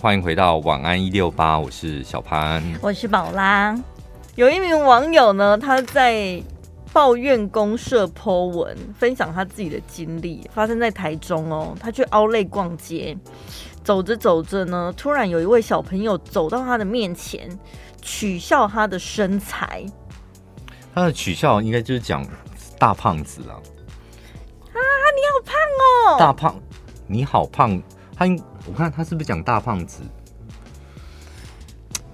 欢迎回到晚安一六八，我是小潘，我是宝拉。有一名网友呢，他在抱怨公社 po 文，分享他自己的经历，发生在台中哦。他去 Outlet 逛街，走着走着呢，突然有一位小朋友走到他的面前，取笑他的身材。他的取笑应该就是讲大胖子啊！啊，你好胖哦！大胖，你好胖。他应。我看他是不是讲大胖子？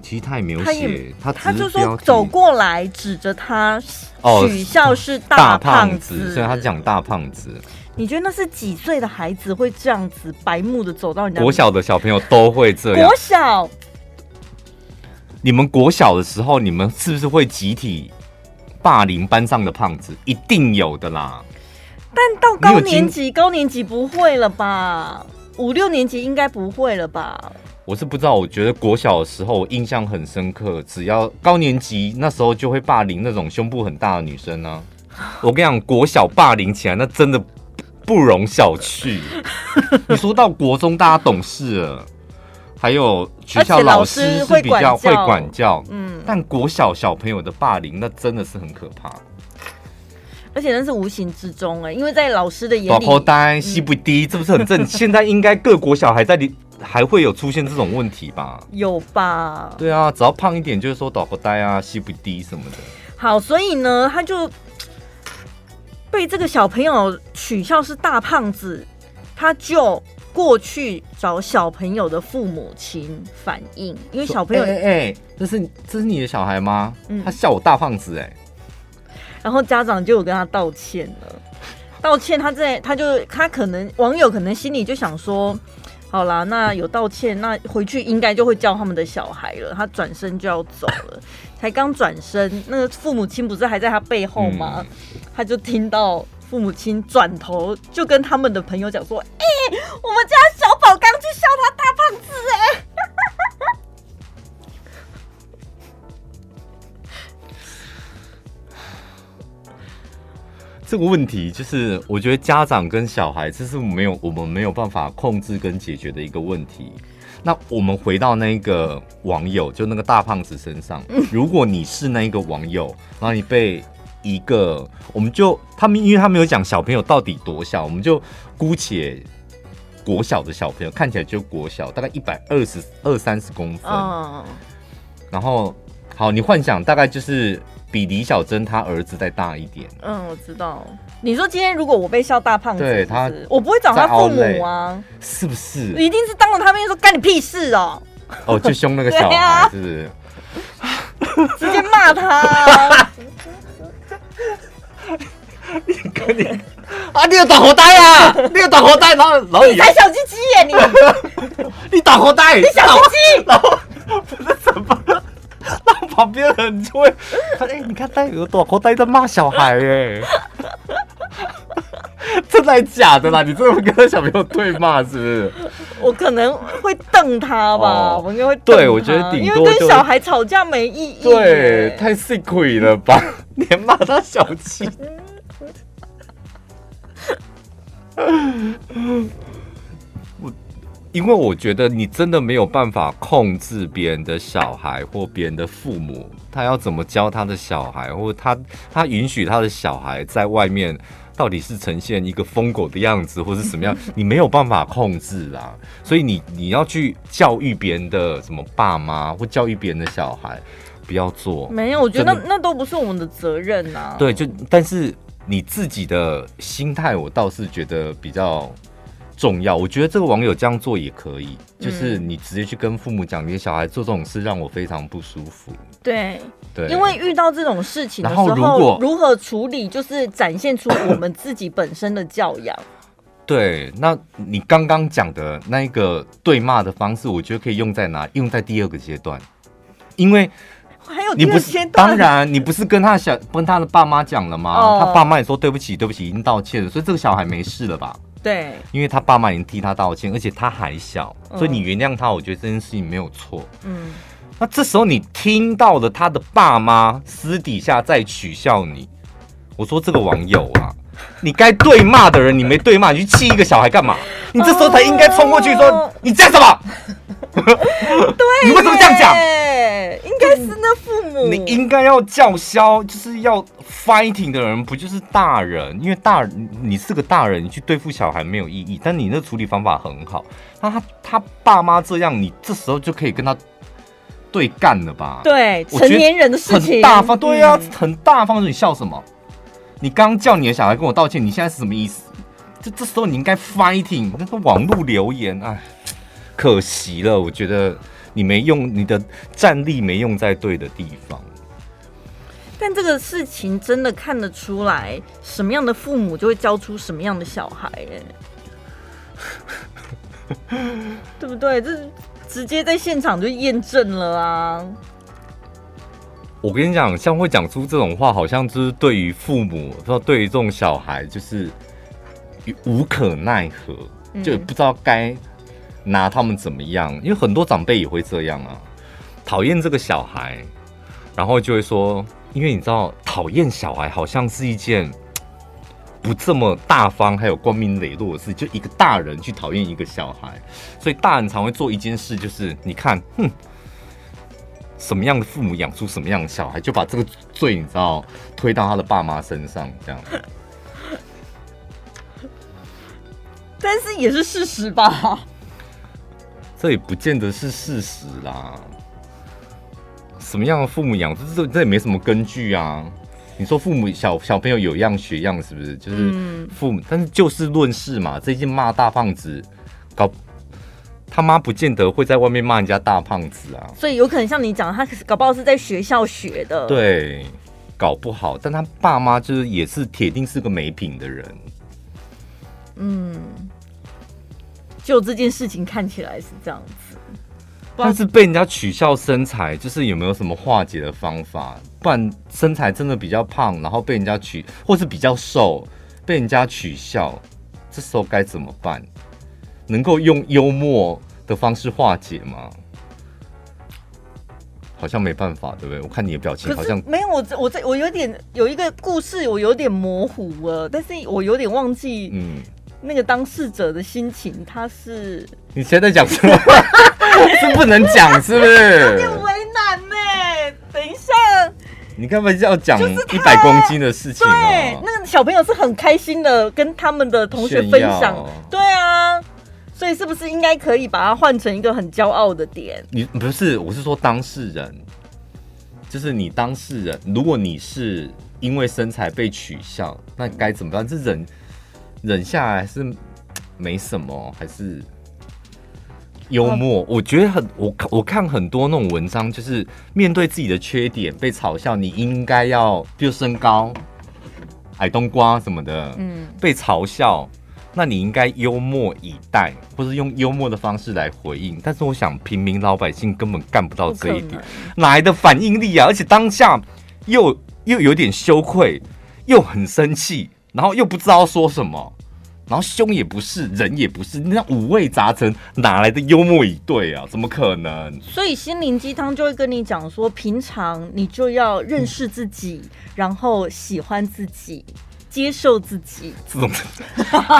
其实他也没有写，他他就说走过来指着他取笑是大胖子，所以他讲大胖子。你觉得那是几岁的孩子会这样子白目的走到人家？国小的小朋友都会这样。国小，你们国小的时候，你们是不是会集体霸凌班上的胖子？一定有的啦。但到高年级，高年级不会了吧？五六年级应该不会了吧？我是不知道，我觉得国小的时候我印象很深刻，只要高年级那时候就会霸凌那种胸部很大的女生呢、啊。我跟你讲，国小霸凌起来那真的不容小觑。你说到国中，大家懂事了，还有学校老师是比较会管教，嗯，但国小小朋友的霸凌那真的是很可怕。而且那是无形之中哎，因为在老师的眼里，大口袋西不低，这不是很正？现在应该各国小孩在里还会有出现这种问题吧？有吧？对啊，只要胖一点，就是说倒口袋啊，吸不低什么的。好，所以呢，他就被这个小朋友取笑是大胖子，他就过去找小朋友的父母亲反映，因为小朋友哎哎，这是这是你的小孩吗？他笑我大胖子哎。然后家长就有跟他道歉了，道歉他在他就他可能网友可能心里就想说，好啦，那有道歉，那回去应该就会教他们的小孩了。他转身就要走了，才刚转身，那个父母亲不是还在他背后吗？嗯、他就听到父母亲转头就跟他们的朋友讲说，哎、欸，我们家小宝刚去笑他大胖子、欸，这个问题就是，我觉得家长跟小孩这是没有我们没有办法控制跟解决的一个问题。那我们回到那个网友，就那个大胖子身上，如果你是那一个网友，然后你被一个，我们就他们，因为他没有讲小朋友到底多小，我们就姑且国小的小朋友看起来就国小，大概一百二十二三十公分。然后，好，你幻想大概就是。比李小珍她儿子再大一点。嗯，我知道。你说今天如果我被笑大胖子，对他，我不会找他父母啊，是不是？一定是当着他面说干你屁事哦。哦，就凶那个 小孩，是不是？直接骂他。你跟你啊，你有打火带啊？你有打火带，然后然后你才小鸡鸡耶你！你打火带，你小鸡鸡，然后不是怎么？那旁边人就会，哎、欸，你看他有多口袋在骂小孩哎，真的假的啦？你这么跟小朋友对骂是不是？我可能会瞪他吧，哦、我应该会瞪他。对，我觉得顶多因为跟小孩吵架没意义。对，太吃亏了吧？连骂他小气。因为我觉得你真的没有办法控制别人的小孩或别人的父母，他要怎么教他的小孩，或者他他允许他的小孩在外面到底是呈现一个疯狗的样子，或是什么样，你没有办法控制啦。所以你你要去教育别人的什么爸妈，或教育别人的小孩，不要做。没有，我觉得那那都不是我们的责任呐、啊。对，就但是你自己的心态，我倒是觉得比较。重要，我觉得这个网友这样做也可以，就是你直接去跟父母讲，你的小孩做这种事让我非常不舒服。对对，因为遇到这种事情的时候，然后如果如何处理，就是展现出我们自己本身的教养。对，那你刚刚讲的那一个对骂的方式，我觉得可以用在哪？用在第二个阶段，因为还有第二阶段，当然你不是跟他小跟他的爸妈讲了吗？哦、他爸妈也说对不起，对不起，已经道歉了，所以这个小孩没事了吧？对，因为他爸妈已经替他道歉，而且他还小，所以你原谅他，我觉得这件事情没有错。嗯，那这时候你听到了他的爸妈私底下在取笑你，我说这个网友啊，你该对骂的人你没对骂，你去气一个小孩干嘛？你这时候才应该冲过去说、哦、你这样什么？对，你为什么这样讲？应该是那父母，你应该要叫嚣，就是要 fighting 的人不就是大人？因为大人你是个大人，你去对付小孩没有意义，但你那处理方法很好。那他他爸妈这样，你这时候就可以跟他对干了吧？对，成年人的事情，很大方。对呀、啊，嗯、很大方。你笑什么？你刚叫你的小孩跟我道歉，你现在是什么意思？这这时候你应该 fighting。那个网络留言，哎，可惜了，我觉得你没用，你的战力没用在对的地方。但这个事情真的看得出来，什么样的父母就会教出什么样的小孩，哎，对不对？这直接在现场就验证了啊！我跟你讲，像会讲出这种话，好像就是对于父母，说对于这种小孩，就是无可奈何，就也不知道该拿他们怎么样。因为很多长辈也会这样啊，讨厌这个小孩，然后就会说，因为你知道，讨厌小孩好像是一件不这么大方，还有光明磊落的事，就一个大人去讨厌一个小孩，所以大人常会做一件事，就是你看，哼。什么样的父母养出什么样的小孩，就把这个罪你知道推到他的爸妈身上，这样。但是也是事实吧？这也不见得是事实啦。什么样的父母养出这这也没什么根据啊。你说父母小小朋友有样学样，是不是？就是父母，嗯、但是就事论事嘛。最近骂大胖子，搞。他妈不见得会在外面骂人家大胖子啊，所以有可能像你讲，他搞不好是在学校学的。对，搞不好，但他爸妈就是也是铁定是个没品的人。嗯，就这件事情看起来是这样子，但是被人家取笑身材，就是有没有什么化解的方法？不然身材真的比较胖，然后被人家取，或是比较瘦，被人家取笑，这时候该怎么办？能够用幽默的方式化解吗？好像没办法，对不对？我看你的表情好像没有。我这我这我有点有一个故事，我有点模糊了，但是我有点忘记。嗯，那个当事者的心情，他是你现在讲什么？是不能讲，是不是？有点为难呢。等一下，你干嘛要讲一百公斤的事情？对，那个小朋友是很开心的，跟他们的同学分享。对啊。所以是不是应该可以把它换成一个很骄傲的点？你不是，我是说当事人，就是你当事人。如果你是因为身材被取笑，那该怎么办？这忍忍下来是没什么，还是幽默？啊、我觉得很，我我看很多那种文章，就是面对自己的缺点被嘲笑，你应该要，比如身高矮冬瓜什么的，嗯，被嘲笑。那你应该幽默以待，或是用幽默的方式来回应。但是我想，平民老百姓根本干不到这一点，哪来的反应力啊？而且当下又又有点羞愧，又很生气，然后又不知道说什么，然后凶也不是，人也不是，那五味杂陈，哪来的幽默以对啊？怎么可能？所以心灵鸡汤就会跟你讲说，平常你就要认识自己，嗯、然后喜欢自己。接受自己，这种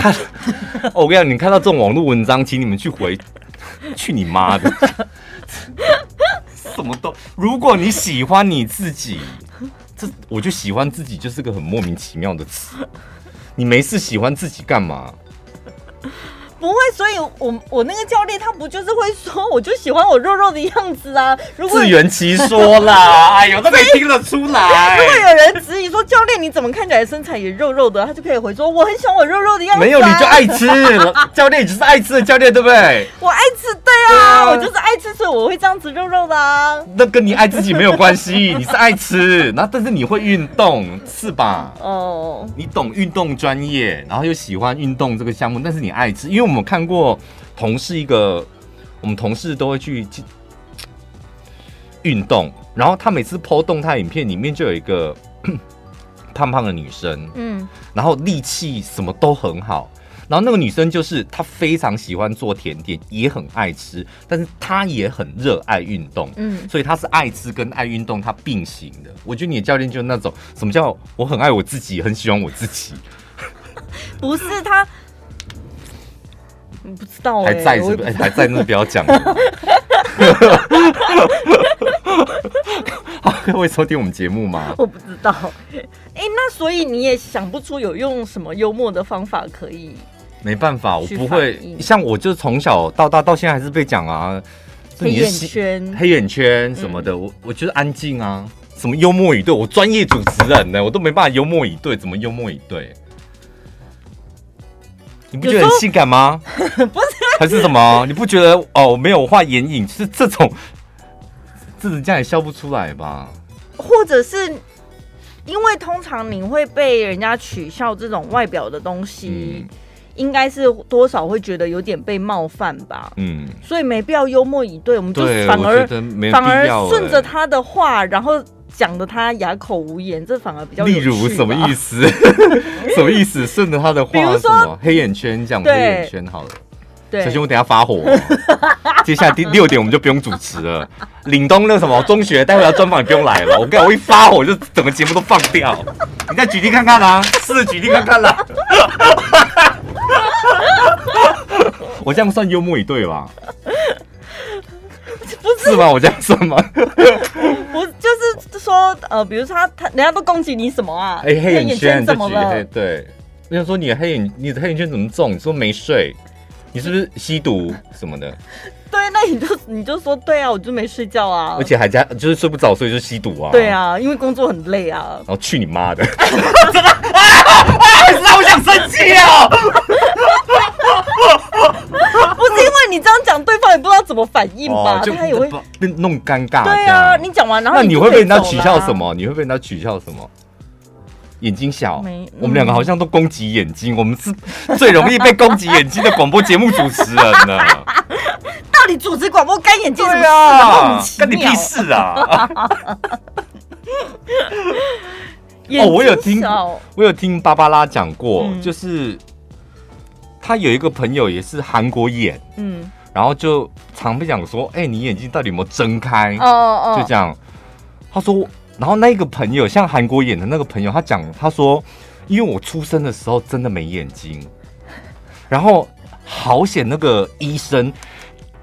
看，我跟你讲，你看到这种网络文章，请你们去回，去你妈的，什么都。如果你喜欢你自己，这我就喜欢自己，就是个很莫名其妙的词。你没事喜欢自己干嘛？不会，所以我我那个教练他不就是会说，我就喜欢我肉肉的样子啊。如果自圆其说啦，哎呦，都可以听得出来。如果有人质疑说，教练你怎么看起来身材也肉肉的，他就可以回说，我很喜欢我肉肉的样子啊。没有，你就爱吃，教练就是爱吃的教练，对不对？我爱吃，对啊，我就是爱吃，所以我会这样子肉肉的啊。那跟你爱自己没有关系，你是爱吃，然后但是你会运动，是吧？哦，你懂运动专业，然后又喜欢运动这个项目，但是你爱吃，因为我们。我们看过同事一个，我们同事都会去运动，然后他每次 PO 动态影片里面就有一个 胖胖的女生，嗯，然后力气什么都很好，然后那个女生就是她非常喜欢做甜点，也很爱吃，但是她也很热爱运动，嗯，所以她是爱吃跟爱运动她并行的。我觉得你的教练就是那种什么叫我很爱我自己，很喜欢我自己。不是他，不知道哎、还在是不是？还在那不要讲。会收听我们节目吗？我不知道。哎、欸，那所以你也想不出有用什么幽默的方法可以？没办法，我不会。像我就从小到大到现在还是被讲啊，黑眼圈、黑眼圈什么的。嗯、我我觉得安静啊，什么幽默以对，我专业主持人呢，我都没办法幽默以对，怎么幽默以对？你不觉得很性感吗？不是，还是什么？你不觉得哦？没有画眼影，是这种。这人家也笑不出来吧？或者是因为通常你会被人家取笑这种外表的东西，嗯、应该是多少会觉得有点被冒犯吧？嗯，所以没必要幽默以对，我们就反而反而顺着他的话，然后讲的他哑口无言，这反而比较。例如什么意思？什么意思？顺着他的话，比如说黑眼圈，讲黑眼圈好了。小心我等下发火，接下来第六点我们就不用主持了。岭东那什么中学，待会要专访，你不用来了。我跟你讲，我一发火就整个节目都放掉。你再举例看看啊，试着举例看看啦。我这样算幽默以对吧？不是，是吗？我这样算吗？说呃，比如说他他人家都攻击你什么啊？哎、欸，黑眼圈怎么了？对，我想说你的黑眼你的黑眼圈怎么重？你说没睡。你是不是吸毒什么的？对，那你就你就说对啊，我就没睡觉啊，而且还加就是睡不着，所以就吸毒啊。对啊，因为工作很累啊。然后去你妈的！真的啊！啊我想生气啊！你这样讲，对方也不知道怎么反应吧？就他也会被弄尴尬。对啊，你讲完然后那你会被人家取笑什么？你会被人家取笑什么？眼睛小，嗯、我们两个好像都攻击眼睛，我们是最容易被攻击眼睛的广播节目主持人呢。到底主持广播干眼睛什么啊？干你屁事啊！哦，我有听，我有听芭芭拉讲过，嗯、就是他有一个朋友也是韩国眼，嗯，然后就常被讲说，哎、欸，你眼睛到底有没有睁开？哦哦，就这样，他说。然后那个朋友，像韩国演的那个朋友，他讲，他说，因为我出生的时候真的没眼睛，然后好险那个医生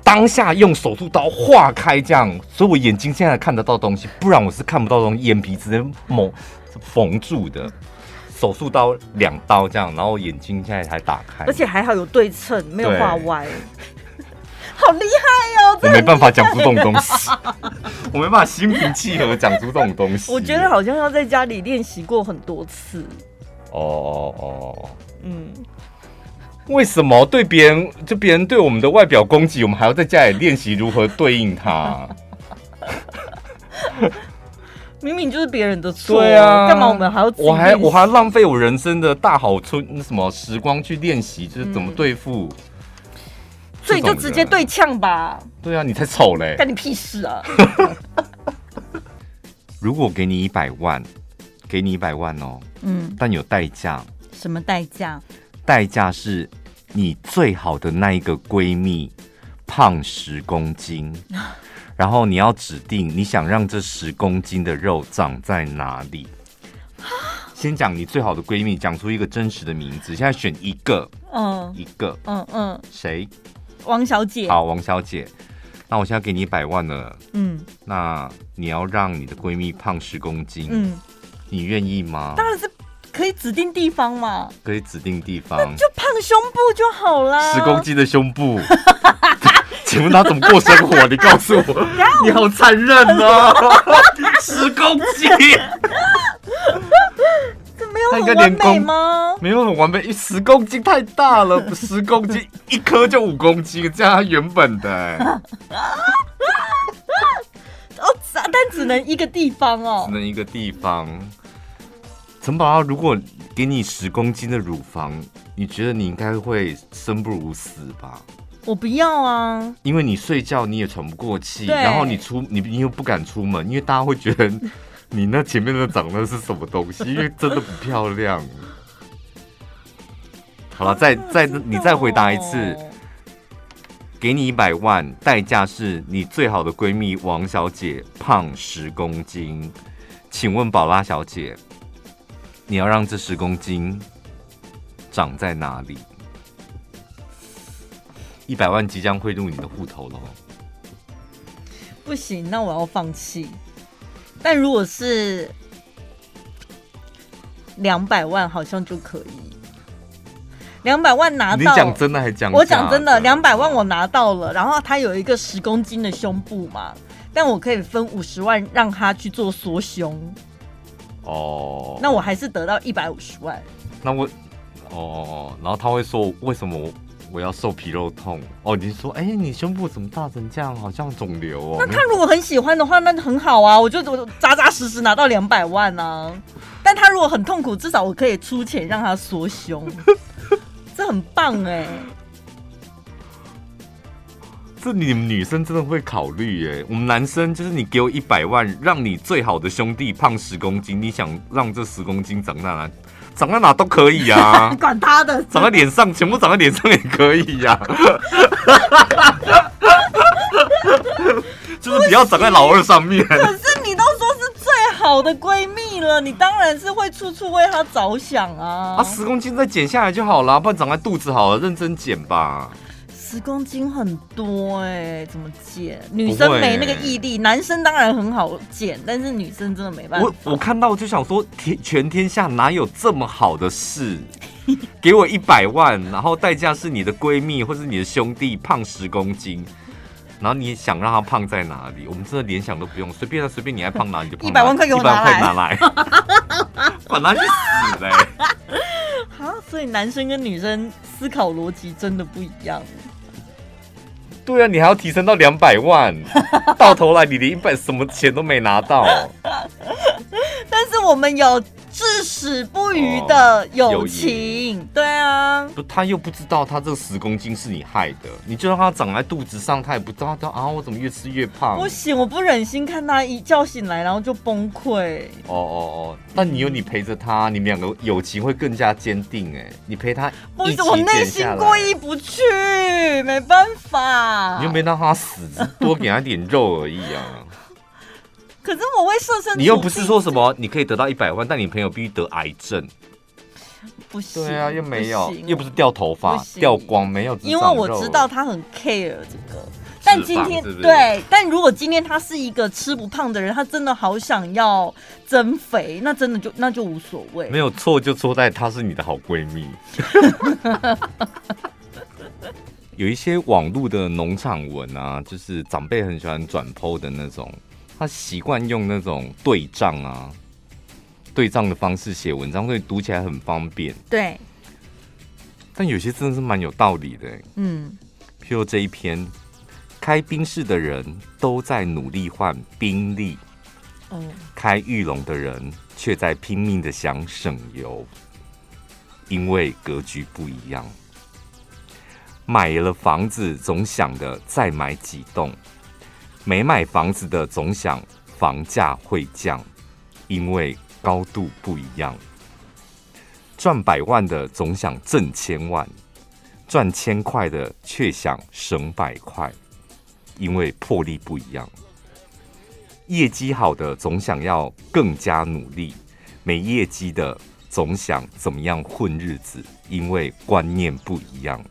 当下用手术刀划开这样，所以我眼睛现在看得到东西，不然我是看不到东西，眼皮直接蒙缝住的，手术刀两刀这样，然后眼睛现在才打开，而且还好有对称，没有画歪。好厉害哦！我没办法讲出这种东西，我没办法心平气和讲出这种东西。我觉得好像要在家里练习过很多次。哦哦哦，嗯，为什么对别人就别人对我们的外表攻击，我们还要在家里练习如何对应他？明明就是别人的错，对啊，干嘛我们还要？我还我还浪费我人生的大好春什么时光去练习，就是怎么对付。嗯所以就直接对呛吧。对啊，你才丑嘞！干你屁事啊！如果给你一百万，给你一百万哦，嗯，但有代价。什么代价？代价是你最好的那一个闺蜜胖十公斤，然后你要指定你想让这十公斤的肉长在哪里。先讲你最好的闺蜜，讲出一个真实的名字。现在选一个，嗯，一个，嗯嗯，谁？王小姐，好，王小姐，那我现在给你一百万了，嗯，那你要让你的闺蜜胖十公斤，嗯，你愿意吗？当然是可以指定地方嘛，可以指定地方，就胖胸部就好了，十公斤的胸部，请问他怎么过生活？你告诉我，你好残忍啊，十公斤。没有很完美吗？没有很完美，十公斤太大了，十公斤一颗就五公斤，这样他原本的、欸。哦，但只能一个地方哦，只能一个地方。陈宝，如果给你十公斤的乳房，你觉得你应该会生不如死吧？我不要啊，因为你睡觉你也喘不过气，然后你出你你又不敢出门，因为大家会觉得。你那前面的长的是什么东西？因为真的不漂亮。好了，再再你再回答一次，给你一百万，代价是你最好的闺蜜王小姐胖十公斤。请问宝拉小姐，你要让这十公斤长在哪里？一百万即将汇入你的户头了。不行，那我要放弃。但如果是两百万，好像就可以。两百万拿到，你讲真的还讲？我讲真的，两百万我拿到了，然后他有一个十公斤的胸部嘛，但我可以分五十万让他去做缩胸。哦，那我还是得到一百五十万。那我，哦，然后他会说为什么我？要瘦皮肉痛哦！你说，哎、欸，你胸部怎么大成这样，好像肿瘤哦。那他如果很喜欢的话，那很好啊，我就我扎扎实实拿到两百万啊。但他如果很痛苦，至少我可以出钱让他缩胸，这很棒哎。这你们女生真的会考虑哎，我们男生就是你给我一百万，让你最好的兄弟胖十公斤，你想让这十公斤长大来？长在哪都可以啊，管他的，长在脸上，全部长在脸上也可以呀、啊，就是不要长在老二上面。可是你都说是最好的闺蜜了，你当然是会处处为她着想啊。啊，十公斤再减下来就好了，不然长在肚子好了，认真减吧。十公斤很多哎、欸，怎么减？女生没那个毅力，男生当然很好减，但是女生真的没办法。我我看到就想说，天全天下哪有这么好的事？给我一百万，然后代价是你的闺蜜或是你的兄弟胖十公斤，然后你想让他胖在哪里？我们真的连想都不用，随便随便你爱胖哪里就胖。一百万块给我拿来，拿来，管他去死嘞！好，所以男生跟女生思考逻辑真的不一样。对啊，你还要提升到两百万，到头来你连一百什么钱都没拿到。但是我们有。至死不渝的友情，哦、对啊，不，他又不知道他这十公斤是你害的，你就让他长在肚子上，他也不知道他啊，我怎么越吃越胖？不行，我不忍心看他一觉醒来然后就崩溃。哦哦哦，但你有你陪着他，你们两个友情会更加坚定哎，你陪他，不是我内心过意不去，没办法，你又没让他死，多给他点肉而已啊。可是我会设身，你又不是说什么你可以得到一百万，但你朋友必须得癌症，不行。对啊，又没有，又不是掉头发、掉光，没有。因为我知道他很 care 这个，但今天对，但如果今天他是一个吃不胖的人，他真的好想要增肥，那真的就那就无所谓。没有错，就错在她是你的好闺蜜。有一些网络的农场文啊，就是长辈很喜欢转 po 的那种。他习惯用那种对仗啊，对仗的方式写文章，所以读起来很方便。对，但有些真的是蛮有道理的。嗯，譬如这一篇，开宾士的人都在努力换宾利，哦，开玉龙的人却在拼命的想省油，因为格局不一样。买了房子总想着再买几栋。没买房子的总想房价会降，因为高度不一样。赚百万的总想挣千万，赚千块的却想省百块，因为魄力不一样。业绩好的总想要更加努力，没业绩的总想怎么样混日子，因为观念不一样。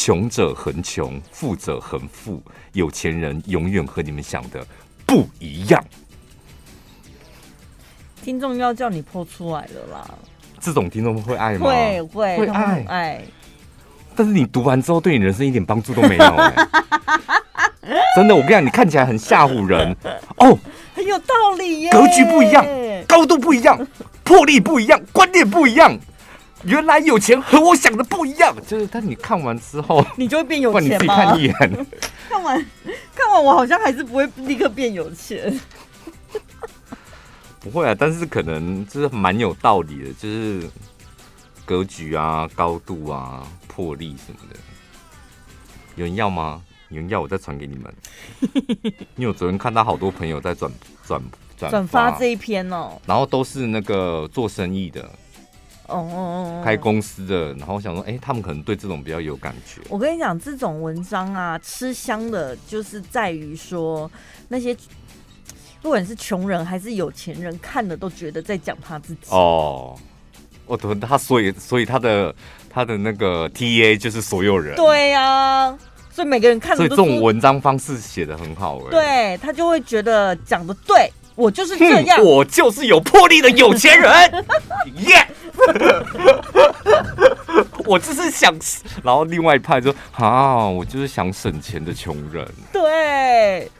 穷者恒穷，富者恒富，有钱人永远和你们想的不一样。听众要叫你泼出来了啦！这种听众会爱吗？会会会爱爱。但是你读完之后，对你人生一点帮助都没有欸。真的，我跟你讲，你看起来很吓唬人哦，很有道理耶。格局不一样，高度不一样，魄力不一样，观念不一样。原来有钱和我想的不一样，就是但你看完之后，你就会变有钱吗？你自己看一眼，看完看完我好像还是不会立刻变有钱，不会啊，但是可能就是蛮有道理的，就是格局啊、高度啊、魄力什么的。有人要吗？有人要我再传给你们。因为我昨天看到好多朋友在转转转转发这一篇哦，然后都是那个做生意的。哦哦哦，开公司的，然后我想说，哎、欸，他们可能对这种比较有感觉。我跟你讲，这种文章啊，吃香的，就是在于说那些不管是穷人还是有钱人，看了都觉得在讲他自己。哦，我懂他，所以所以他的他的那个 T A 就是所有人。对呀、啊，所以每个人看。所以这种文章方式写的很好哎。对，他就会觉得讲的对，我就是这样，我就是有魄力的有钱人。耶！我就是想，然后另外一派说啊，我就是想省钱的穷人。对。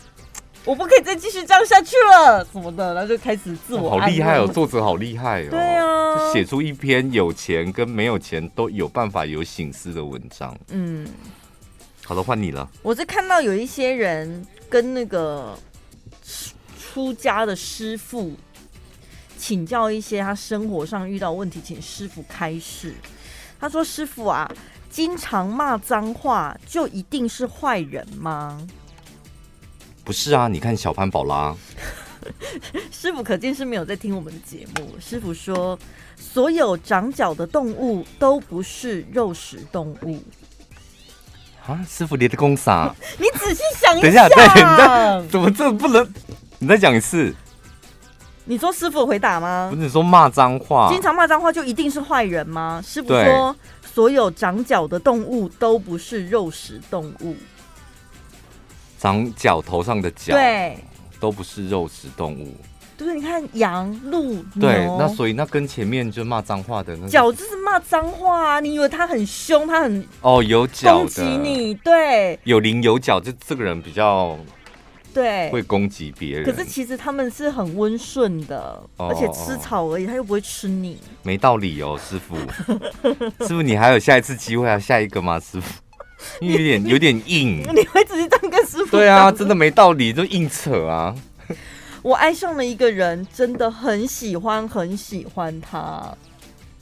我不可以再继续这样下去了，什么的，然后就开始自我、哦。好厉害哦，作者好厉害哦。对啊，写出一篇有钱跟没有钱都有办法有醒思的文章。嗯，好了，换你了。我是看到有一些人跟那个出家的师傅请教一些他生活上遇到问题，请师傅开示。他说：“师傅啊，经常骂脏话就一定是坏人吗？”不是啊，你看小潘宝拉，师傅可见是没有在听我们的节目。师傅说，所有长脚的动物都不是肉食动物。啊，师傅你的公啥？你仔细想一下。等一下，对，你在怎么这不能？你再讲一次。你说师傅回答吗？不是你说骂脏话，经常骂脏话就一定是坏人吗？师傅说，所有长脚的动物都不是肉食动物。长脚头上的脚，对，都不是肉食动物。对，你看羊、鹿、对，那所以那跟前面就骂脏话的那脚就是骂脏话啊！你以为他很凶，他很哦有脚攻击你，对，有棱有角，就这个人比较对会攻击别人。可是其实他们是很温顺的，而且吃草而已，他又不会吃你。没道理哦，师傅，师傅，你还有下一次机会啊？下一个吗，师傅？有点有点硬，你会直接这样跟师傅？对啊，真的没道理，就硬扯啊！我爱上了一个人，真的很喜欢，很喜欢他。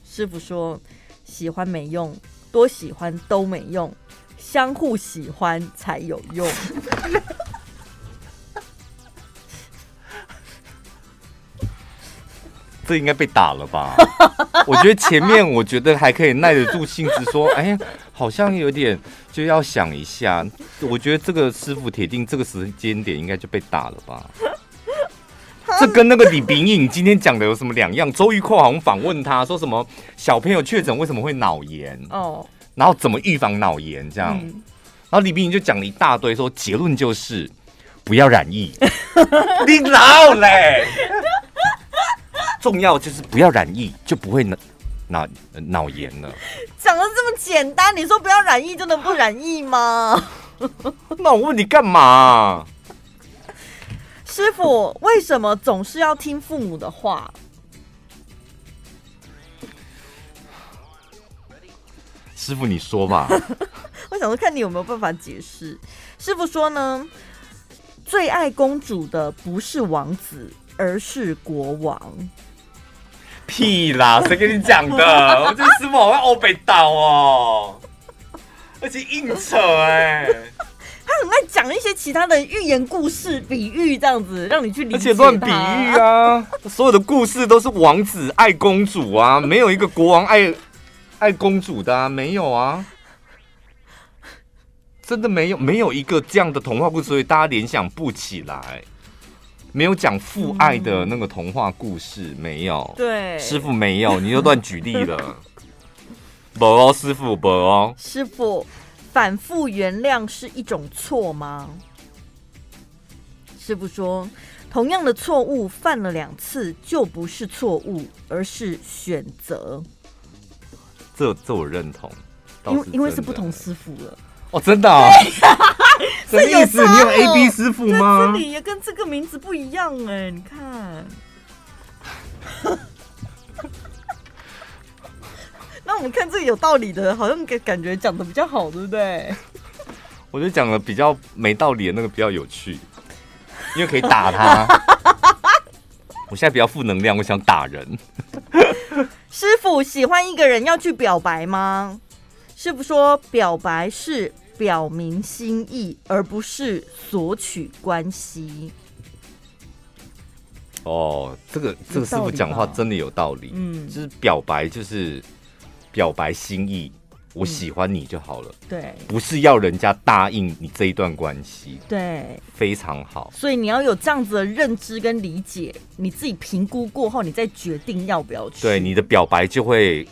师傅说，喜欢没用，多喜欢都没用，相互喜欢才有用。这应该被打了吧？我觉得前面我觉得还可以耐得住性子说，哎，好像有点就要想一下。我觉得这个师傅铁定这个时间点应该就被打了吧？这跟那个李炳颖今天讲的有什么两样？周玉蔻好像访问他说什么小朋友确诊为什么会脑炎哦，然后怎么预防脑炎这样，然后李炳颖就讲了一大堆，说结论就是不要染疫。你老嘞。重要就是不要染疫，就不会脑脑脑炎了。讲的这么简单，你说不要染疫就能不染疫吗？那我问你干嘛？师傅，为什么总是要听父母的话？师傅，你说吧。我想说，看你有没有办法解释。师傅说呢，最爱公主的不是王子，而是国王。屁啦！谁跟你讲的？我觉得师傅好像欧北岛哦，而且硬扯哎、欸。他很爱讲一些其他的寓言故事、比喻这样子，让你去理解。而且乱比喻啊！所有的故事都是王子爱公主啊，没有一个国王爱爱公主的啊，没有啊，真的没有，没有一个这样的童话故事，所以大家联想不起来。没有讲父爱的那个童话故事，嗯、没有。对，师傅没有，你就乱举例了。不哦，师傅不哦。师傅，反复原谅是一种错吗？师傅说，同样的错误犯了两次就不是错误，而是选择。这这我认同，因为因为是不同师傅了。哦，真的、哦。什么意思？你有 A B 师傅吗？这里也跟这个名字不一样哎，你看。那我们看这个有道理的，好像感感觉讲的比较好，对不对？我觉得讲的比较没道理的那个比较有趣，因为可以打他。我现在比较负能量，我想打人。师傅喜欢一个人要去表白吗？师傅说表白是。表明心意，而不是索取关系。哦，这个这个师傅讲话真的有道理。嗯，就是表白就是表白心意，我喜欢你就好了。对，不是要人家答应你这一段关系。对，非常好。所以你要有这样子的认知跟理解，你自己评估过后，你再决定要不要去。对，你的表白就会，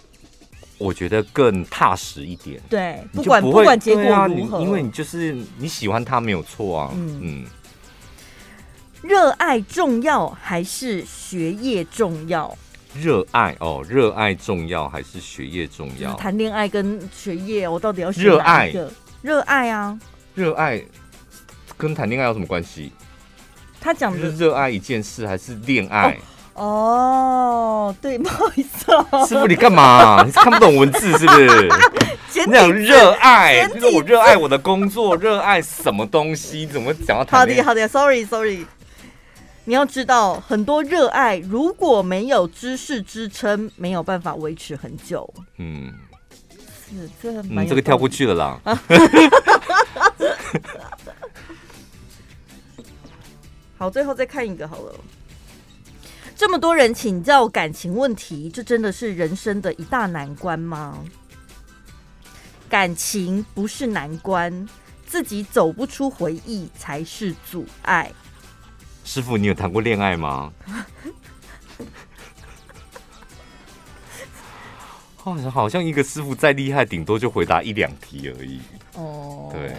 我觉得更踏实一点。对，不管不，不管结果如何，啊、因为你就是你喜欢他没有错啊。嗯。嗯热爱重要还是学业重要？热爱哦，热爱重要还是学业重要？谈恋爱跟学业，我到底要选哪一个？热爱，热爱啊！热爱跟谈恋爱有什么关系？他讲的是热爱一件事还是恋爱？哦，哦，对，不好意思哦，师傅你干嘛？你是看不懂文字是不是？你讲热爱，就是我热爱我的工作，热爱什么东西？怎么讲到？好的，好的，sorry，sorry。Sorry 你要知道，很多热爱如果没有知识支撑，没有办法维持很久。嗯，是这嗯，这个跳过去了啦。好，最后再看一个好了。这么多人请教感情问题，这真的是人生的一大难关吗？感情不是难关，自己走不出回忆才是阻碍。师傅，你有谈过恋爱吗？好像好像一个师傅再厉害，顶多就回答一两题而已。哦，对。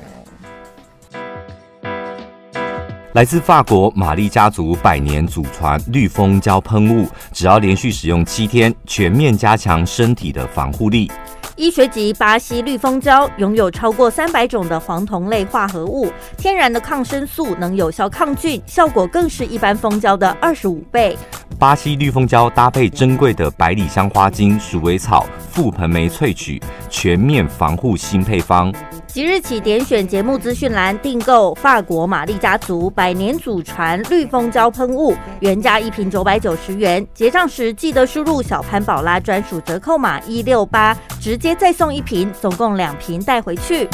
来自法国玛丽家族百年祖传绿蜂胶喷雾，只要连续使用七天，全面加强身体的防护力。医学级巴西绿蜂胶拥有超过三百种的黄酮类化合物，天然的抗生素，能有效抗菌，效果更是一般蜂胶的二十五倍。巴西绿蜂胶搭配珍贵的百里香花精、鼠尾草、覆盆梅萃取，全面防护新配方。即日起点选节目资讯栏订购法国玛丽家族百年祖传绿蜂胶喷雾，原价一瓶九百九十元，结账时记得输入小潘宝拉专属折扣码一六八，直接再送一瓶，总共两瓶带回去。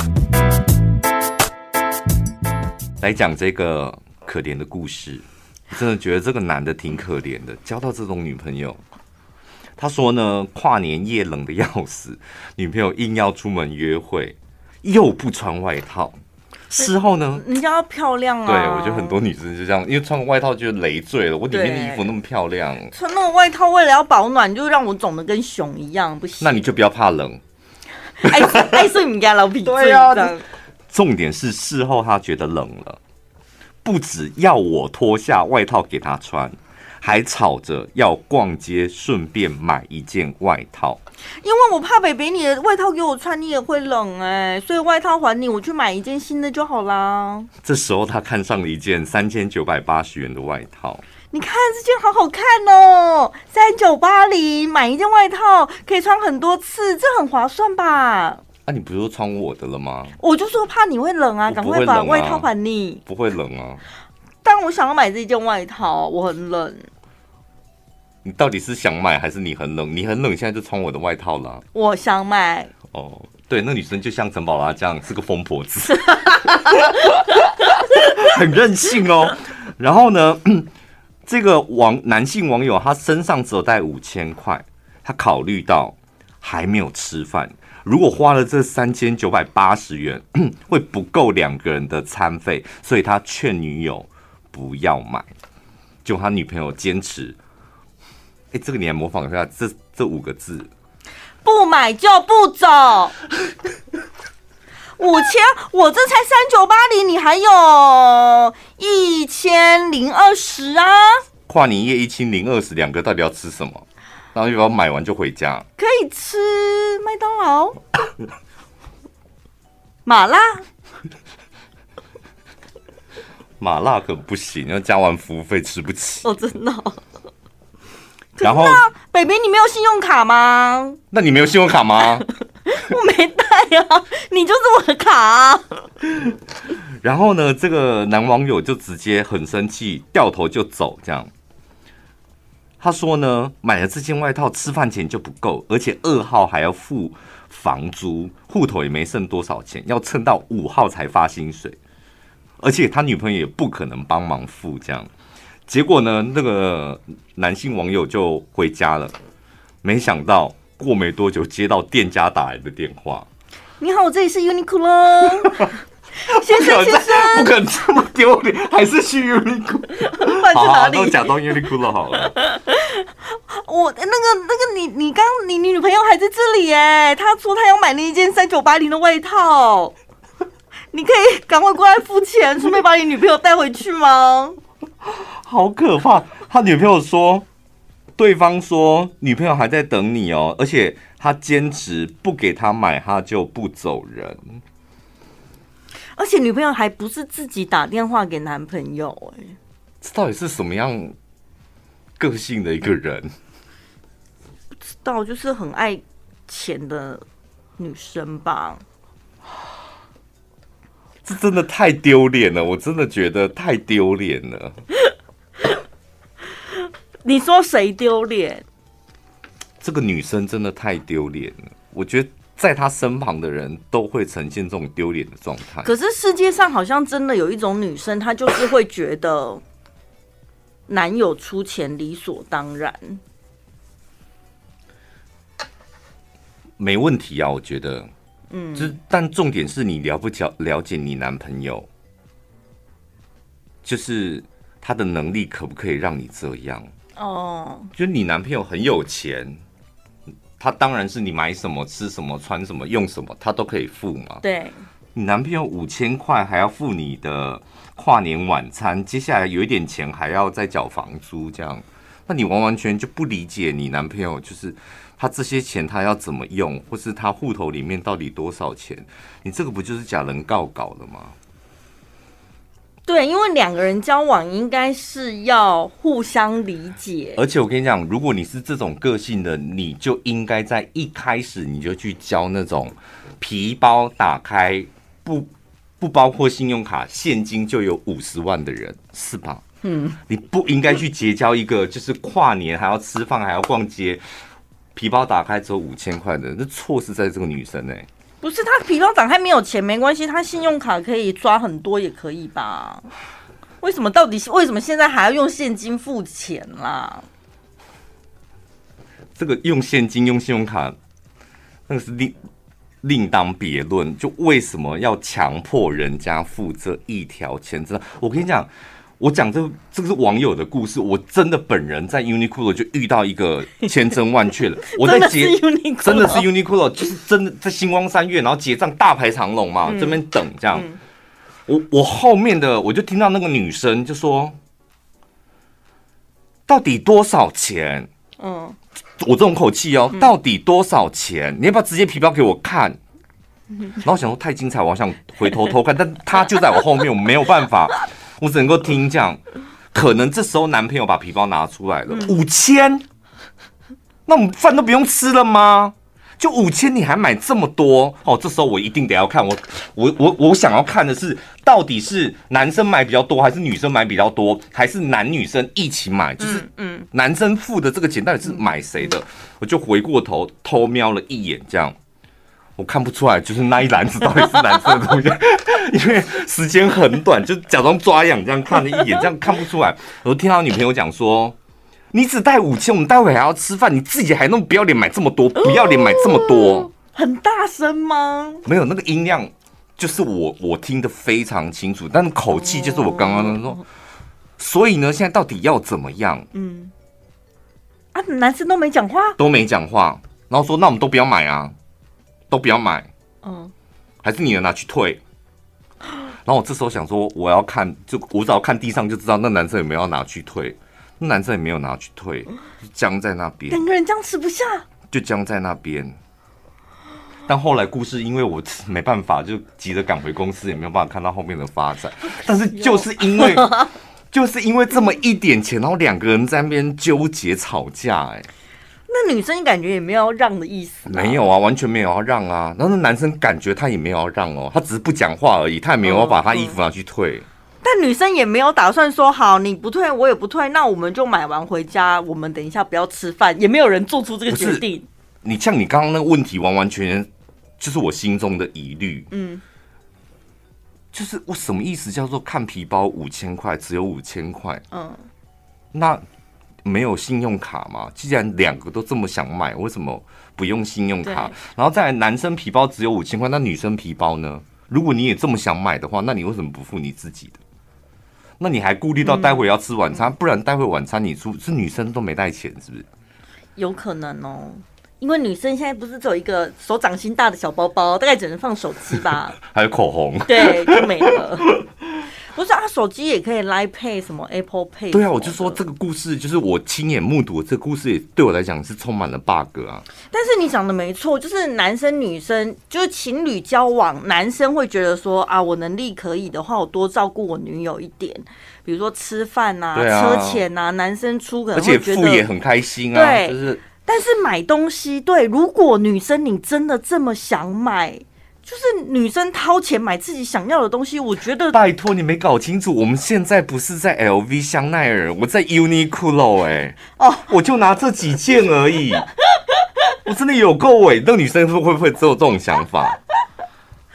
来讲这个可怜的故事，真的觉得这个男的挺可怜的，交到这种女朋友。他说呢，跨年夜冷的要死，女朋友硬要出门约会。又不穿外套，事后呢？人家要漂亮啊！对，我觉得很多女生就这样，因为穿个外套就累赘了。我里面的衣服那么漂亮，穿那个外套为了要保暖，就让我肿得跟熊一样，不行。那你就不要怕冷，爱爱睡你家老皮。对啊，重点是事后他觉得冷了，不只要我脱下外套给他穿。还吵着要逛街，顺便买一件外套，因为我怕北北你的外套给我穿，你也会冷哎，所以外套还你，我去买一件新的就好啦。这时候他看上了一件三千九百八十元的外套，你看这件好好看哦，三九八零买一件外套可以穿很多次，这很划算吧？啊，你不是说穿我的了吗？我就说怕你会冷啊，赶快把外套还你。不会冷啊。但我想要买这件外套，我很冷。你到底是想买还是你很冷？你很冷，现在就穿我的外套了。我想买。哦，对，那女生就像陈宝拉这样，是个疯婆子，很任性哦。然后呢，这个网男性网友他身上只有带五千块，他考虑到还没有吃饭，如果花了这三千九百八十元，会不够两个人的餐费，所以他劝女友不要买。就他女朋友坚持。哎，这个你来模仿一下，这这五个字，不买就不走。五千，我这才三九八零，你还有一千零二十啊！跨年夜一千零二十，两个到底要吃什么？然后要不要买完就回家？可以吃麦当劳、麻辣、麻辣可不行，要加完服务费吃不起。哦，真的。然后，北北，你没有信用卡吗？那你没有信用卡吗？我没带啊，你就是我的卡啊。然后呢，这个男网友就直接很生气，掉头就走。这样，他说呢，买了这件外套，吃饭钱就不够，而且二号还要付房租，户头也没剩多少钱，要撑到五号才发薪水，而且他女朋友也不可能帮忙付这样。结果呢，那个男性网友就回家了。没想到过没多久，接到店家打来的电话，你好，我这里是 Uniqlo。先生，先生，不可能这么丢脸，还是去 Uniqlo。好，好，都假装 Uniqlo 好了。我那个那个你，你你刚你你女朋友还在这里耶？她说她要买那一件三九八零的外套，你可以赶快过来付钱，顺便把你女朋友带回去吗？好可怕！他女朋友说，对方说女朋友还在等你哦，而且他坚持不给他买，他就不走人。而且女朋友还不是自己打电话给男朋友哎，这到底是什么样个性的一个人？不知道，就是很爱钱的女生吧。这真的太丢脸了，我真的觉得太丢脸了。你说谁丢脸？这个女生真的太丢脸了，我觉得。在她身旁的人都会呈现这种丢脸的状态。可是世界上好像真的有一种女生，她就是会觉得男友出钱理所当然。没问题啊，我觉得，嗯，就但重点是你了不了了解你男朋友，就是他的能力可不可以让你这样？哦，就你男朋友很有钱。他当然是你买什么、吃什么、穿什么、用什么，他都可以付嘛。对，你男朋友五千块还要付你的跨年晚餐，接下来有一点钱还要再缴房租，这样，那你完完全就不理解你男朋友，就是他这些钱他要怎么用，或是他户头里面到底多少钱？你这个不就是假人告稿了吗？对，因为两个人交往应该是要互相理解。而且我跟你讲，如果你是这种个性的，你就应该在一开始你就去交那种皮包打开不不包括信用卡，现金就有五十万的人，是吧？嗯，你不应该去结交一个就是跨年还要吃饭还要逛街，皮包打开只有五千块的人，这错是在这个女生哎、欸。不是他皮包打开没有钱没关系，他信用卡可以抓很多也可以吧？为什么到底是为什么现在还要用现金付钱啦？这个用现金用信用卡，那个是另另当别论。就为什么要强迫人家付这一条钱？真的，我跟你讲。我讲这这个是网友的故事，我真的本人在 Uniqlo 就遇到一个千真万确的。我在结真的是 Uniqlo，就是真的在星光三月，然后结账大排长龙嘛，这边等这样。我我后面的我就听到那个女生就说：“到底多少钱？”嗯，我这种口气哦，到底多少钱？你要不要直接皮包给我看？然后我想说太精彩，我想回头偷看，但他就在我后面，我没有办法。我只能够听这样，可能这时候男朋友把皮包拿出来了，五千，那我们饭都不用吃了吗？就五千你还买这么多哦？这时候我一定得要看，我我我我想要看的是，到底是男生买比较多，还是女生买比较多，还是男女生一起买？就是嗯，男生付的这个钱到底是买谁的？我就回过头偷瞄了一眼，这样。我看不出来，就是那一篮子到底是蓝色的东西，因为时间很短，就假装抓痒这样看了一眼，这样看不出来。我听到女朋友讲说：“你只带五千，我们待会还要吃饭，你自己还那么不要脸买这么多，不要脸买这么多。”很大声吗？没有，那个音量就是我我听得非常清楚，但是口气就是我刚刚的说。所以呢，现在到底要怎么样？嗯，啊，男生都没讲话，都没讲话，然后说：“那我们都不要买啊。”都不要买，嗯，还是你能拿去退？然后我这时候想说，我要看，就我只要看地上就知道那男生有没有要拿去退，那男生也没有拿去退，僵在那边，两个人僵持不下，就僵在那边。但后来故事，因为我没办法，就急着赶回公司，也没有办法看到后面的发展。但是就是因为，就是因为这么一点钱，然后两个人在那边纠结吵架，哎。那女生感觉也没有要让的意思，没有啊，完全没有要让啊。然后那男生感觉他也没有要让哦，他只是不讲话而已，他也没有要把他衣服拿去退。嗯嗯。但女生也没有打算说好，你不退我也不退，那我们就买完回家，我们等一下不要吃饭，也没有人做出这个决定。你像你刚刚那个问题，完完全全就是我心中的疑虑。嗯，就是我什么意思？叫做看皮包五千块，只有五千块。嗯，那。没有信用卡吗？既然两个都这么想买，为什么不用信用卡？然后再来，男生皮包只有五千块，那女生皮包呢？如果你也这么想买的话，那你为什么不付你自己的？那你还顾虑到待会要吃晚餐，嗯、不然待会晚餐你出是女生都没带钱，是不是？有可能哦，因为女生现在不是只有一个手掌心大的小包包，大概只能放手机吧，还有口红，对，就没了。不是啊，手机也可以 Line Pay 什么 Apple Pay。对啊，我就说这个故事就是我亲眼目睹，这个故事也对我来讲是充满了 bug 啊。但是你讲的没错，就是男生女生就是情侣交往，男生会觉得说啊，我能力可以的话，我多照顾我女友一点，比如说吃饭呐、啊、啊车钱呐、啊，男生出可能会觉得而且付也很开心啊。对，就是但是买东西，对，如果女生你真的这么想买。就是女生掏钱买自己想要的东西，我觉得拜托你没搞清楚，我们现在不是在 LV 香奈儿，我在 Uniqlo 哎，哦，我就拿这几件而已，我真的有够伪，那个女生会不会只有这种想法？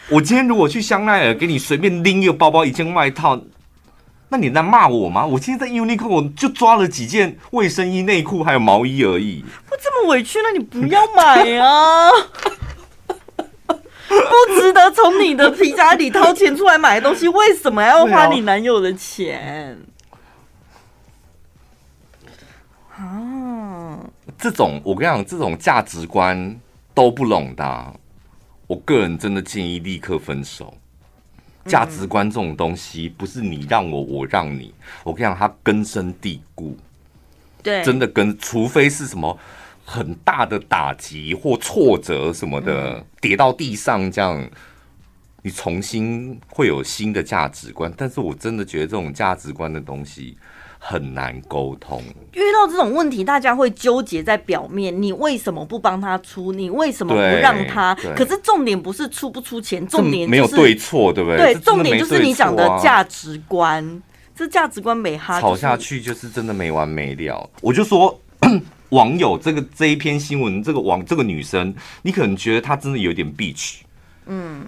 我今天如果去香奈儿给你随便拎一个包包、一件外套，那你在骂我吗？我今天在 Uniqlo 就抓了几件卫生衣、内裤还有毛衣而已，我这么委屈，那你不要买啊！不值得从你的皮夹里掏钱出来买东西，为什么要花你男友的钱？啊，这种我跟你讲，这种价值观都不拢的啊，我个人真的建议立刻分手。价值观这种东西，不是你让我，我让你，我跟你讲，它根深蒂固。对，真的根，除非是什么。很大的打击或挫折什么的，嗯、跌到地上这样，你重新会有新的价值观。但是我真的觉得这种价值观的东西很难沟通。遇到这种问题，大家会纠结在表面，你为什么不帮他出？你为什么不让他？可是重点不是出不出钱，重点、就是、没有对错，对不对？对，重点就是你讲的价值观，这价值观没哈、就是，吵下去就是真的没完没了。我就说。网友这个这一篇新闻，这个网这个女生，你可能觉得她真的有点 bitch，嗯，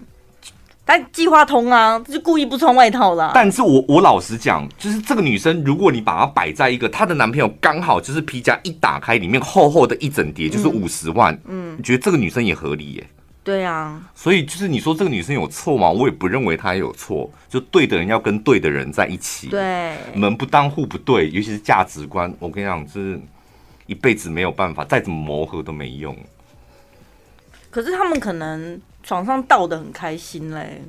但计划通啊，就故意不穿外套啦。但是我我老实讲，就是这个女生，如果你把她摆在一个她的男朋友刚好就是皮夹一打开，里面厚厚的一整叠就是五十万，嗯，你觉得这个女生也合理耶？对啊，所以就是你说这个女生有错吗？我也不认为她有错，就对的人要跟对的人在一起，对，门不当户不对，尤其是价值观，我跟你讲，就是。一辈子没有办法，再怎么磨合都没用。可是他们可能床上倒的很开心嘞。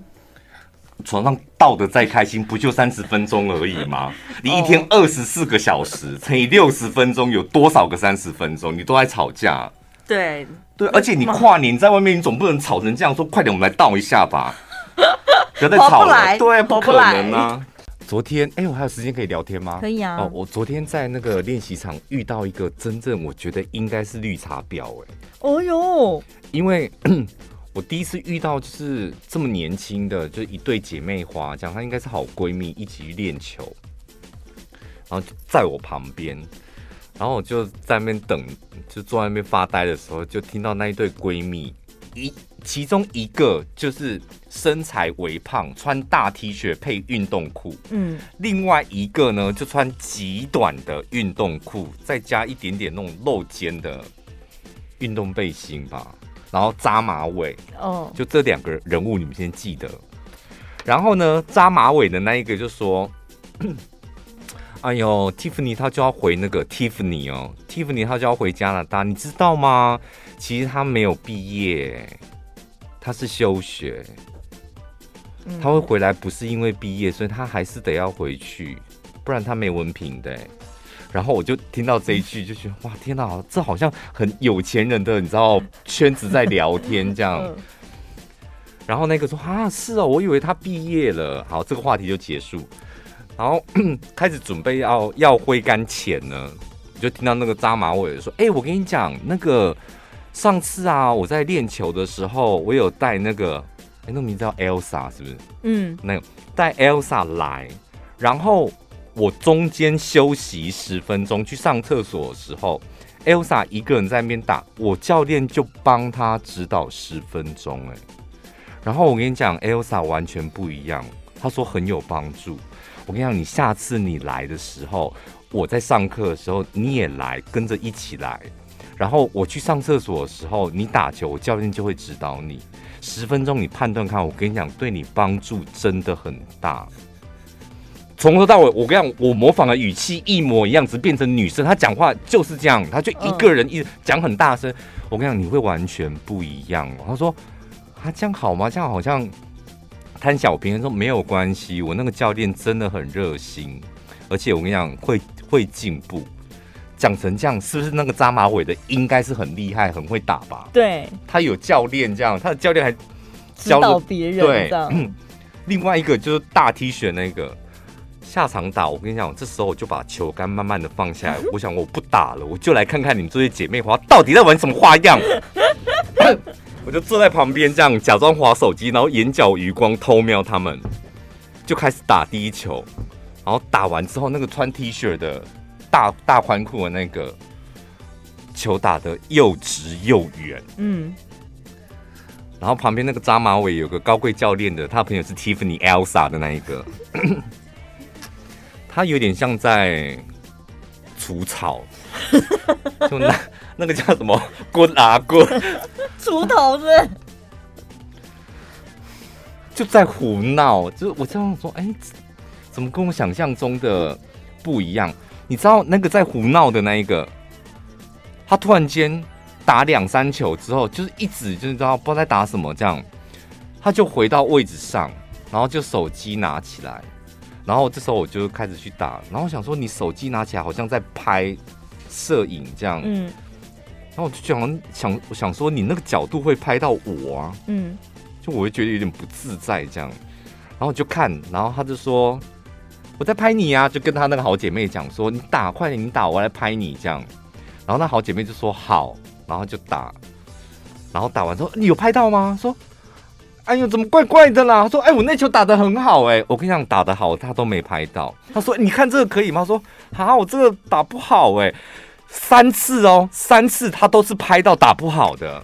床上倒的再开心，不就三十分钟而已吗？你一天二十四个小时乘以六十分钟，有多少个三十分钟？你都在吵架。对对，而且你跨年在外面，你总不能吵成这样，说快点，我们来倒一下吧。不要再吵了，对，不可能啊。昨天，哎、欸，我还有时间可以聊天吗？可以啊。哦，我昨天在那个练习场遇到一个真正我觉得应该是绿茶婊，哎。哦哟。因为 我第一次遇到就是这么年轻的，就一对姐妹花，讲她应该是好闺蜜，一起去练球，然后就在我旁边，然后我就在那边等，就坐在那边发呆的时候，就听到那一对闺蜜。一其中一个就是身材微胖，穿大 T 恤配运动裤，嗯，另外一个呢就穿极短的运动裤，再加一点点那种露肩的运动背心吧，然后扎马尾，哦，就这两个人物你们先记得。然后呢，扎马尾的那一个就说：“ 哎呦，Tiffany 他就要回那个 Tiffany 哦，Tiffany 他就要回加拿大，你知道吗？”其实他没有毕业，他是休学，他会回来不是因为毕业，所以他还是得要回去，不然他没文凭的。然后我就听到这一句，就觉得哇，天哪，这好像很有钱人的，你知道圈子在聊天这样。然后那个说啊，是哦，我以为他毕业了。好，这个话题就结束。然后 开始准备要要挥杆前呢，就听到那个扎马尾说，哎，我跟你讲那个。上次啊，我在练球的时候，我有带那个，哎，那名字叫 Elsa 是不是？嗯，那个带 Elsa 来，然后我中间休息十分钟去上厕所的时候，Elsa 一个人在那边打，我教练就帮他指导十分钟，哎，然后我跟你讲，Elsa 完全不一样，他说很有帮助。我跟你讲，你下次你来的时候。我在上课的时候你也来跟着一起来，然后我去上厕所的时候你打球，教练就会指导你。十分钟你判断看，我跟你讲，对你帮助真的很大。从头到尾，我跟你讲，我模仿的语气一模一样，只变成女生，她讲话就是这样，她就一个人一直讲很大声。我跟你讲，你会完全不一样。她说：“啊，这样好吗？这样好像贪小便宜。”说没有关系，我那个教练真的很热心，而且我跟你讲，会会进步。讲成这样，是不是那个扎马尾的应该是很厉害，很会打吧？对，他有教练这样，他的教练还教导别人。对，嗯，另外一个就是大 T 恤那个。下场打，我跟你讲，这时候我就把球杆慢慢的放下来。我想我不打了，我就来看看你们这些姐妹花到底在玩什么花样。我就坐在旁边这样假装划手机，然后眼角余光偷瞄他们，就开始打第一球。然后打完之后，那个穿 T 恤的大大宽裤的那个球打得又直又远。嗯。然后旁边那个扎马尾有个高贵教练的，他朋友是 Tiffany Elsa 的那一个。他有点像在除草，就那那个叫什么滚啊滚，锄头子，就在胡闹。就是我这样说，哎、欸，怎么跟我想象中的不一样？你知道那个在胡闹的那一个，他突然间打两三球之后，就是一直就是知道不知道在打什么，这样他就回到位置上，然后就手机拿起来。然后这时候我就开始去打，然后我想说，你手机拿起来好像在拍摄影这样，嗯，然后我就想想我想说，你那个角度会拍到我啊，嗯，就我会觉得有点不自在这样，然后我就看，然后他就说我在拍你啊，就跟他那个好姐妹讲说，你打快点，你打，我来拍你这样，然后那好姐妹就说好，然后就打，然后打完之后你有拍到吗？说。哎呦，怎么怪怪的啦？说：“哎，我那球打得很好，哎，我跟你讲，打得好，他都没拍到。”他说：“你看这个可以吗？”说：“好，我这个打不好，哎，三次哦，三次他都是拍到打不好的。”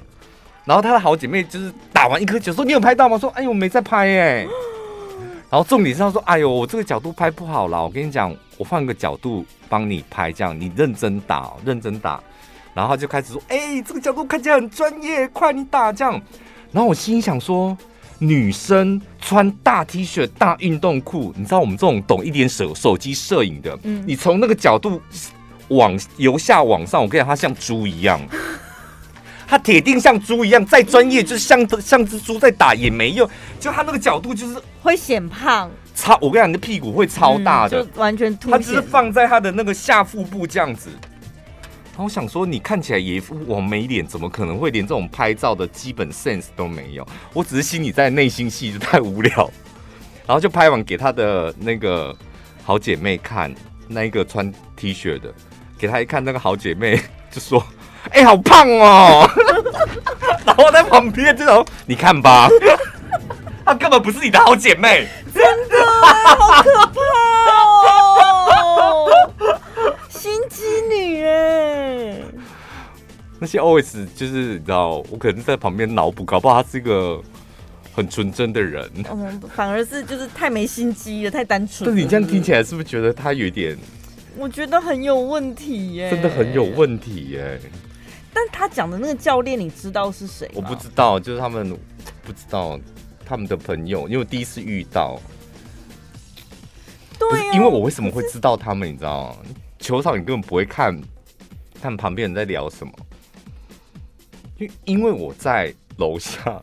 然后他的好姐妹就是打完一颗球说：“你有拍到吗？”说：“哎呦，我没在拍，哎。”然后重点是他说：“哎呦，我这个角度拍不好了。我跟你讲，我换个角度帮你拍，这样你认真打，认真打。”然后他就开始说：“哎，这个角度看起来很专业，快你打这样。”然后我心想说。女生穿大 T 恤、大运动裤，你知道我们这种懂一点手手机摄影的，嗯，你从那个角度往由下往上，我跟你讲，他像猪一样，他铁定像猪一样，再专业就是像像只猪在打也没用，就他那个角度就是会显胖，超我跟你讲，你的屁股会超大的，嗯、就完全凸显，他只是放在他的那个下腹部这样子。然后我想说，你看起来也一副网美脸，怎么可能会连这种拍照的基本 sense 都没有？我只是心里在内心戏就太无聊，然后就拍完给他的那个好姐妹看，那一个穿 T 恤的，给他一看，那个好姐妹就说：“哎、欸，好胖哦！” 然后在旁边这种，你看吧，她根本不是你的好姐妹，真的好可怕哦。心机女哎，那些 OS 就是你知道，我可能在旁边脑补，搞不好他是一个很纯真的人。嗯，反而是就是太没心机了，太单纯。但你这样听起来是不是觉得他有点？我觉得很有问题耶，真的很有问题耶。但他讲的那个教练，你知道是谁？我不知道，就是他们不知道他们的朋友，因为我第一次遇到。对啊，因为我为什么会知道他们？你知道吗？球场你根本不会看，看旁边人在聊什么，因因为我在楼下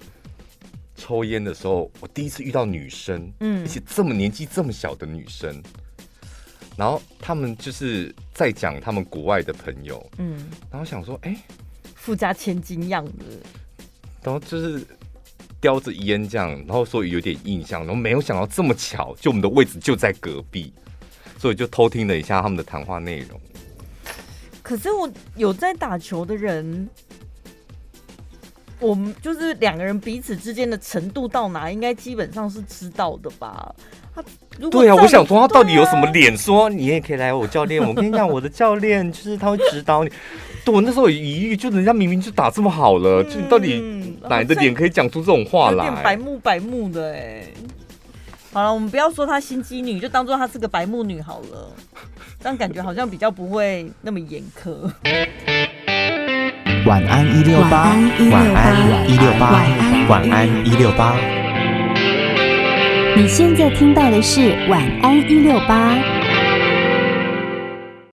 抽烟的时候，我第一次遇到女生，嗯，而且这么年纪这么小的女生，然后他们就是在讲他们国外的朋友，嗯，然后想说，哎、欸，富家千金样子，然后就是叼着烟这样，然后所以有点印象，然后没有想到这么巧，就我们的位置就在隔壁。所以就偷听了一下他们的谈话内容。可是我有在打球的人，我们就是两个人彼此之间的程度到哪，应该基本上是知道的吧？他如果对啊，我想说他到底有什么脸说你也可以来我教练？我跟你讲，我的教练就是他会指导你。对，我那时候有疑虑，就人家明明就打这么好了，嗯、就你到底哪来的脸可以讲出这种话来？有点白目白目的哎。好了，我们不要说她心机女，就当做她是个白目女好了。这样感觉好像比较不会那么严苛。晚安一六八，晚安一六八，晚安一六八。你现在听到的是晚安一六八。